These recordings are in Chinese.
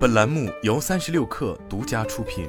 本栏目由三十六氪独家出品。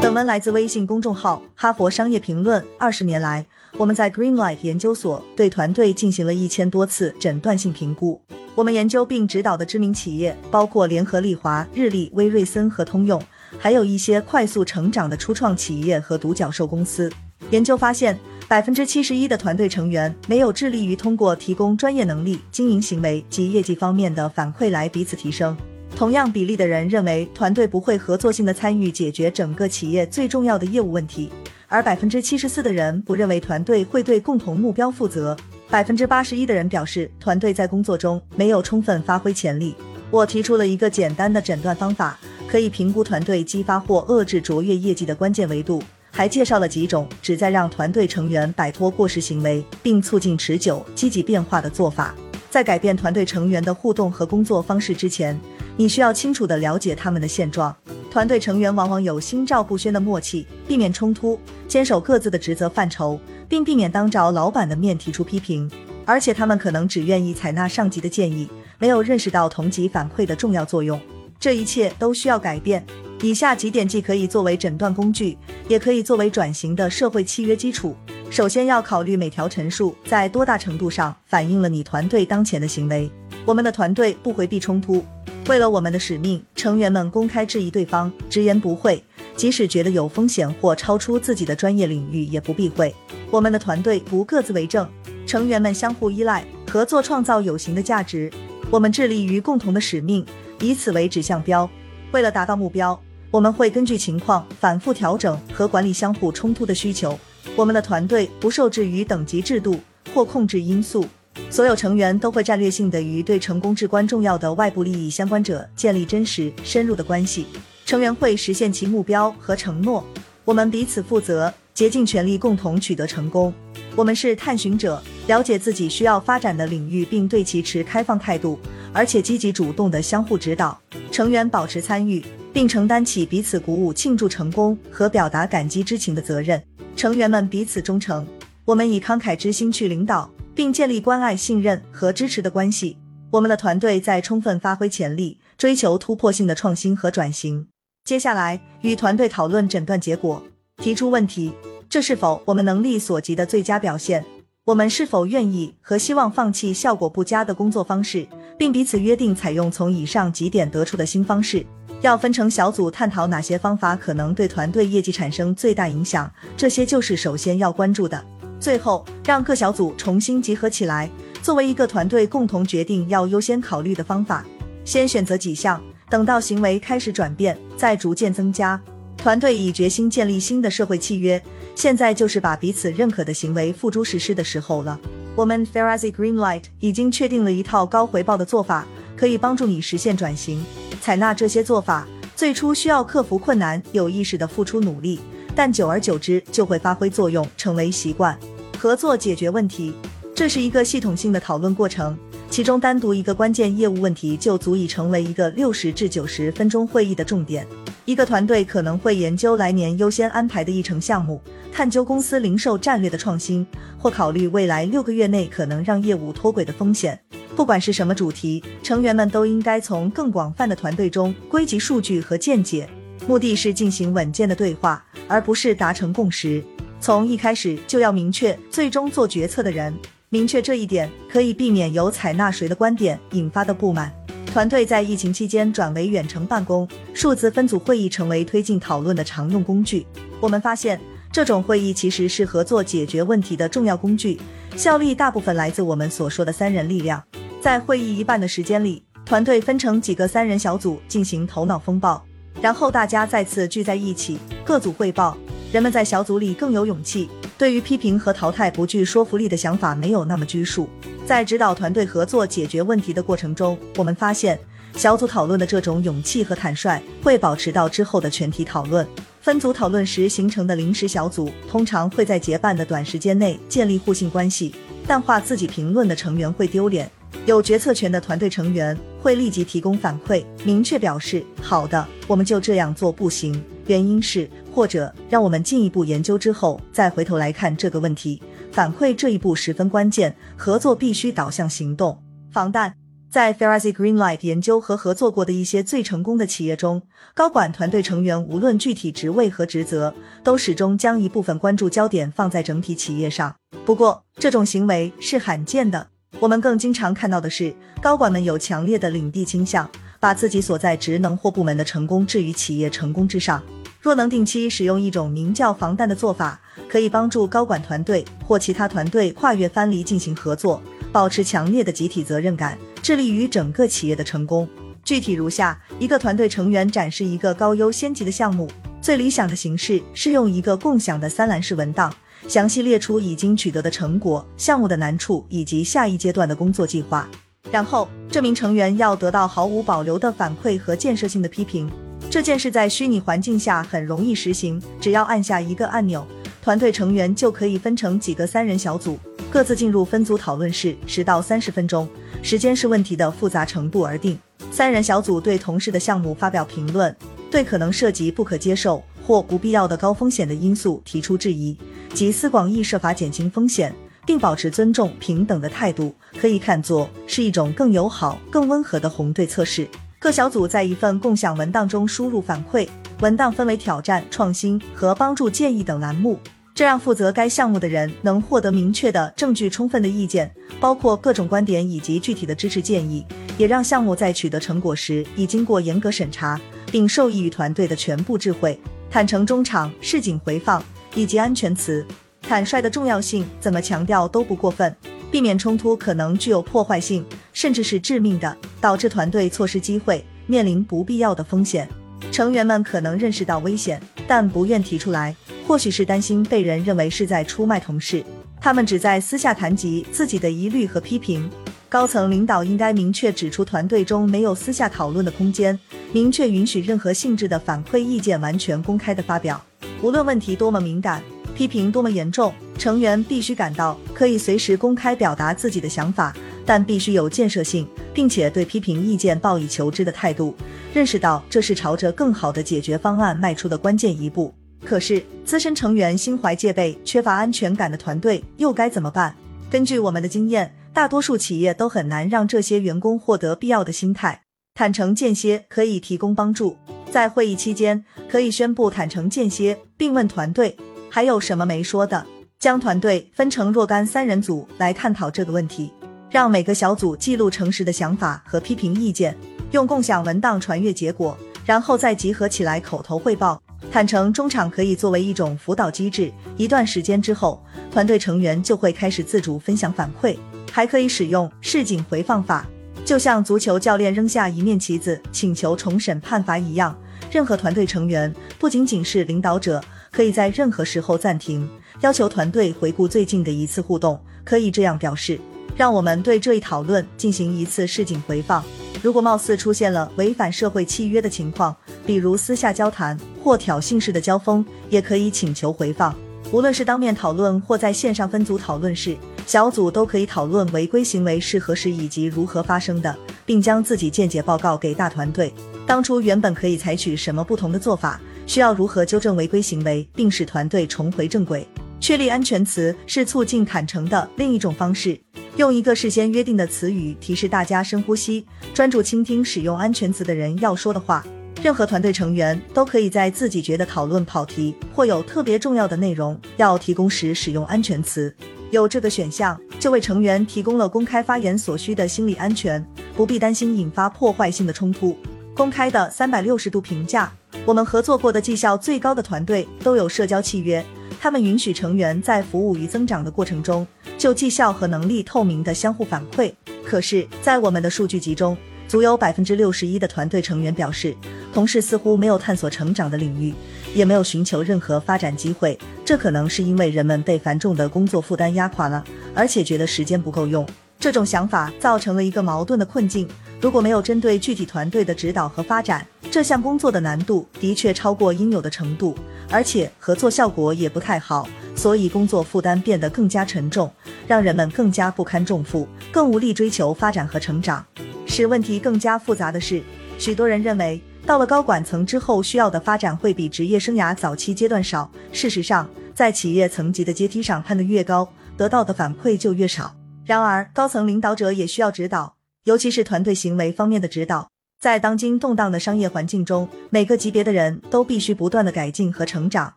本文来自微信公众号《哈佛商业评论》。二十年来，我们在 Greenlight 研究所对团队进行了一千多次诊断性评估。我们研究并指导的知名企业包括联合利华、日立、威瑞森和通用，还有一些快速成长的初创企业和独角兽公司。研究发现。百分之七十一的团队成员没有致力于通过提供专业能力、经营行为及业绩方面的反馈来彼此提升。同样比例的人认为团队不会合作性的参与解决整个企业最重要的业务问题，而百分之七十四的人不认为团队会对共同目标负责。百分之八十一的人表示团队在工作中没有充分发挥潜力。我提出了一个简单的诊断方法，可以评估团队激发或遏制卓越业绩的关键维度。还介绍了几种旨在让团队成员摆脱过时行为，并促进持久积极变化的做法。在改变团队成员的互动和工作方式之前，你需要清楚地了解他们的现状。团队成员往往有心照不宣的默契，避免冲突，坚守各自的职责范畴，并避免当着老板的面提出批评。而且他们可能只愿意采纳上级的建议，没有认识到同级反馈的重要作用。这一切都需要改变。以下几点既可以作为诊断工具，也可以作为转型的社会契约基础。首先要考虑每条陈述在多大程度上反映了你团队当前的行为。我们的团队不回避冲突，为了我们的使命，成员们公开质疑对方，直言不讳，即使觉得有风险或超出自己的专业领域也不避讳。我们的团队不各自为政，成员们相互依赖，合作创造有形的价值。我们致力于共同的使命，以此为指向标。为了达到目标。我们会根据情况反复调整和管理相互冲突的需求。我们的团队不受制于等级制度或控制因素，所有成员都会战略性的与对成功至关重要的外部利益相关者建立真实深入的关系。成员会实现其目标和承诺。我们彼此负责，竭尽全力共同取得成功。我们是探寻者，了解自己需要发展的领域，并对其持开放态度，而且积极主动的相互指导。成员保持参与。并承担起彼此鼓舞、庆祝成功和表达感激之情的责任。成员们彼此忠诚，我们以慷慨之心去领导，并建立关爱、信任和支持的关系。我们的团队在充分发挥潜力，追求突破性的创新和转型。接下来，与团队讨论诊断结果，提出问题：这是否我们能力所及的最佳表现？我们是否愿意和希望放弃效果不佳的工作方式，并彼此约定采用从以上几点得出的新方式？要分成小组探讨哪些方法可能对团队业绩产生最大影响，这些就是首先要关注的。最后，让各小组重新集合起来，作为一个团队共同决定要优先考虑的方法。先选择几项，等到行为开始转变，再逐渐增加。团队已决心建立新的社会契约，现在就是把彼此认可的行为付诸实施的时候了。我们 Farazi Greenlight 已经确定了一套高回报的做法，可以帮助你实现转型。采纳这些做法，最初需要克服困难，有意识的付出努力，但久而久之就会发挥作用，成为习惯。合作解决问题，这是一个系统性的讨论过程，其中单独一个关键业务问题就足以成为一个六十至九十分钟会议的重点。一个团队可能会研究来年优先安排的议程项目，探究公司零售战略的创新，或考虑未来六个月内可能让业务脱轨的风险。不管是什么主题，成员们都应该从更广泛的团队中归集数据和见解，目的是进行稳健的对话，而不是达成共识。从一开始就要明确最终做决策的人，明确这一点可以避免由采纳谁的观点引发的不满。团队在疫情期间转为远程办公，数字分组会议成为推进讨论的常用工具。我们发现，这种会议其实是合作解决问题的重要工具，效力大部分来自我们所说的三人力量。在会议一半的时间里，团队分成几个三人小组进行头脑风暴，然后大家再次聚在一起，各组汇报。人们在小组里更有勇气，对于批评和淘汰不具说服力的想法没有那么拘束。在指导团队合作解决问题的过程中，我们发现小组讨论的这种勇气和坦率会保持到之后的全体讨论。分组讨论时形成的临时小组通常会在结伴的短时间内建立互信关系，淡化自己评论的成员会丢脸。有决策权的团队成员会立即提供反馈，明确表示好的，我们就这样做不行，原因是或者让我们进一步研究之后再回头来看这个问题。反馈这一步十分关键，合作必须导向行动。防弹。在 f a r a z y Greenlight 研究和合作过的一些最成功的企业中，高管团队成员无论具体职位和职责，都始终将一部分关注焦点放在整体企业上。不过，这种行为是罕见的。我们更经常看到的是，高管们有强烈的领地倾向，把自己所在职能或部门的成功置于企业成功之上。若能定期使用一种名叫“防弹”的做法，可以帮助高管团队或其他团队跨越藩篱进行合作，保持强烈的集体责任感。致力于整个企业的成功。具体如下：一个团队成员展示一个高优先级的项目，最理想的形式是用一个共享的三栏式文档，详细列出已经取得的成果、项目的难处以及下一阶段的工作计划。然后，这名成员要得到毫无保留的反馈和建设性的批评。这件事在虚拟环境下很容易实行，只要按下一个按钮，团队成员就可以分成几个三人小组。各自进入分组讨论室，十到三十分钟，时间是问题的复杂程度而定。三人小组对同事的项目发表评论，对可能涉及不可接受或不必要的高风险的因素提出质疑，集思广益设法减轻风险，并保持尊重平等的态度，可以看作是一种更友好、更温和的红队测试。各小组在一份共享文档中输入反馈，文档分为挑战、创新和帮助建议等栏目。这让负责该项目的人能获得明确的证据、充分的意见，包括各种观点以及具体的支持建议，也让项目在取得成果时已经过严格审查，并受益于团队的全部智慧。坦诚中场、市井回放以及安全词，坦率的重要性怎么强调都不过分。避免冲突可能具有破坏性，甚至是致命的，导致团队错失机会，面临不必要的风险。成员们可能认识到危险，但不愿提出来。或许是担心被人认为是在出卖同事，他们只在私下谈及自己的疑虑和批评。高层领导应该明确指出，团队中没有私下讨论的空间，明确允许任何性质的反馈意见完全公开的发表。无论问题多么敏感，批评多么严重，成员必须感到可以随时公开表达自己的想法，但必须有建设性，并且对批评意见报以求知的态度，认识到这是朝着更好的解决方案迈出的关键一步。可是，资深成员心怀戒备、缺乏安全感的团队又该怎么办？根据我们的经验，大多数企业都很难让这些员工获得必要的心态。坦诚间歇可以提供帮助，在会议期间可以宣布坦诚间歇，并问团队还有什么没说的，将团队分成若干三人组来探讨这个问题，让每个小组记录诚实的想法和批评意见，用共享文档传阅结果，然后再集合起来口头汇报。坦诚中场可以作为一种辅导机制，一段时间之后，团队成员就会开始自主分享反馈。还可以使用市井回放法，就像足球教练扔下一面旗子，请求重审判罚一样。任何团队成员，不仅仅是领导者，可以在任何时候暂停，要求团队回顾最近的一次互动。可以这样表示：让我们对这一讨论进行一次市井回放。如果貌似出现了违反社会契约的情况，比如私下交谈或挑衅式的交锋，也可以请求回放。无论是当面讨论或在线上分组讨论时，小组都可以讨论违规行为是何时以及如何发生的，并将自己见解报告给大团队。当初原本可以采取什么不同的做法？需要如何纠正违规行为，并使团队重回正轨？确立安全词是促进坦诚的另一种方式。用一个事先约定的词语提示大家深呼吸，专注倾听使用安全词的人要说的话。任何团队成员都可以在自己觉得讨论跑题或有特别重要的内容要提供时使用安全词。有这个选项，就为成员提供了公开发言所需的心理安全，不必担心引发破坏性的冲突。公开的三百六十度评价，我们合作过的绩效最高的团队都有社交契约。他们允许成员在服务与增长的过程中，就绩效和能力透明的相互反馈。可是，在我们的数据集中，足有百分之六十一的团队成员表示，同事似乎没有探索成长的领域，也没有寻求任何发展机会。这可能是因为人们被繁重的工作负担压垮了，而且觉得时间不够用。这种想法造成了一个矛盾的困境：如果没有针对具体团队的指导和发展，这项工作的难度的确超过应有的程度。而且合作效果也不太好，所以工作负担变得更加沉重，让人们更加不堪重负，更无力追求发展和成长。使问题更加复杂的是，许多人认为到了高管层之后，需要的发展会比职业生涯早期阶段少。事实上，在企业层级的阶梯上攀得越高，得到的反馈就越少。然而，高层领导者也需要指导，尤其是团队行为方面的指导。在当今动荡的商业环境中，每个级别的人都必须不断的改进和成长，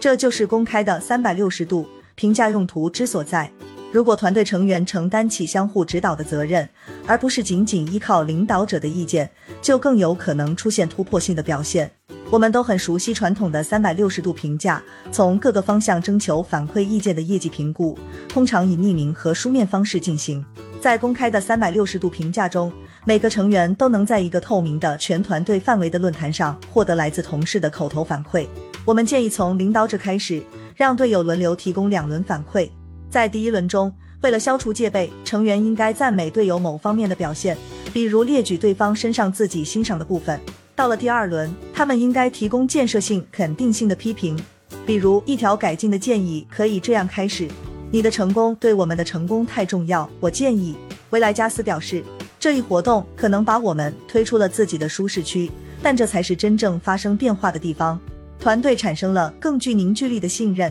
这就是公开的三百六十度评价用途之所在。如果团队成员承担起相互指导的责任，而不是仅仅依靠领导者的意见，就更有可能出现突破性的表现。我们都很熟悉传统的三百六十度评价，从各个方向征求反馈意见的业绩评估，通常以匿名和书面方式进行。在公开的三百六十度评价中，每个成员都能在一个透明的全团队范围的论坛上获得来自同事的口头反馈。我们建议从领导者开始，让队友轮流提供两轮反馈。在第一轮中，为了消除戒备，成员应该赞美队友某方面的表现，比如列举对方身上自己欣赏的部分。到了第二轮，他们应该提供建设性、肯定性的批评，比如一条改进的建议可以这样开始：你的成功对我们的成功太重要，我建议。维莱加斯表示。这一活动可能把我们推出了自己的舒适区，但这才是真正发生变化的地方。团队产生了更具凝聚力的信任。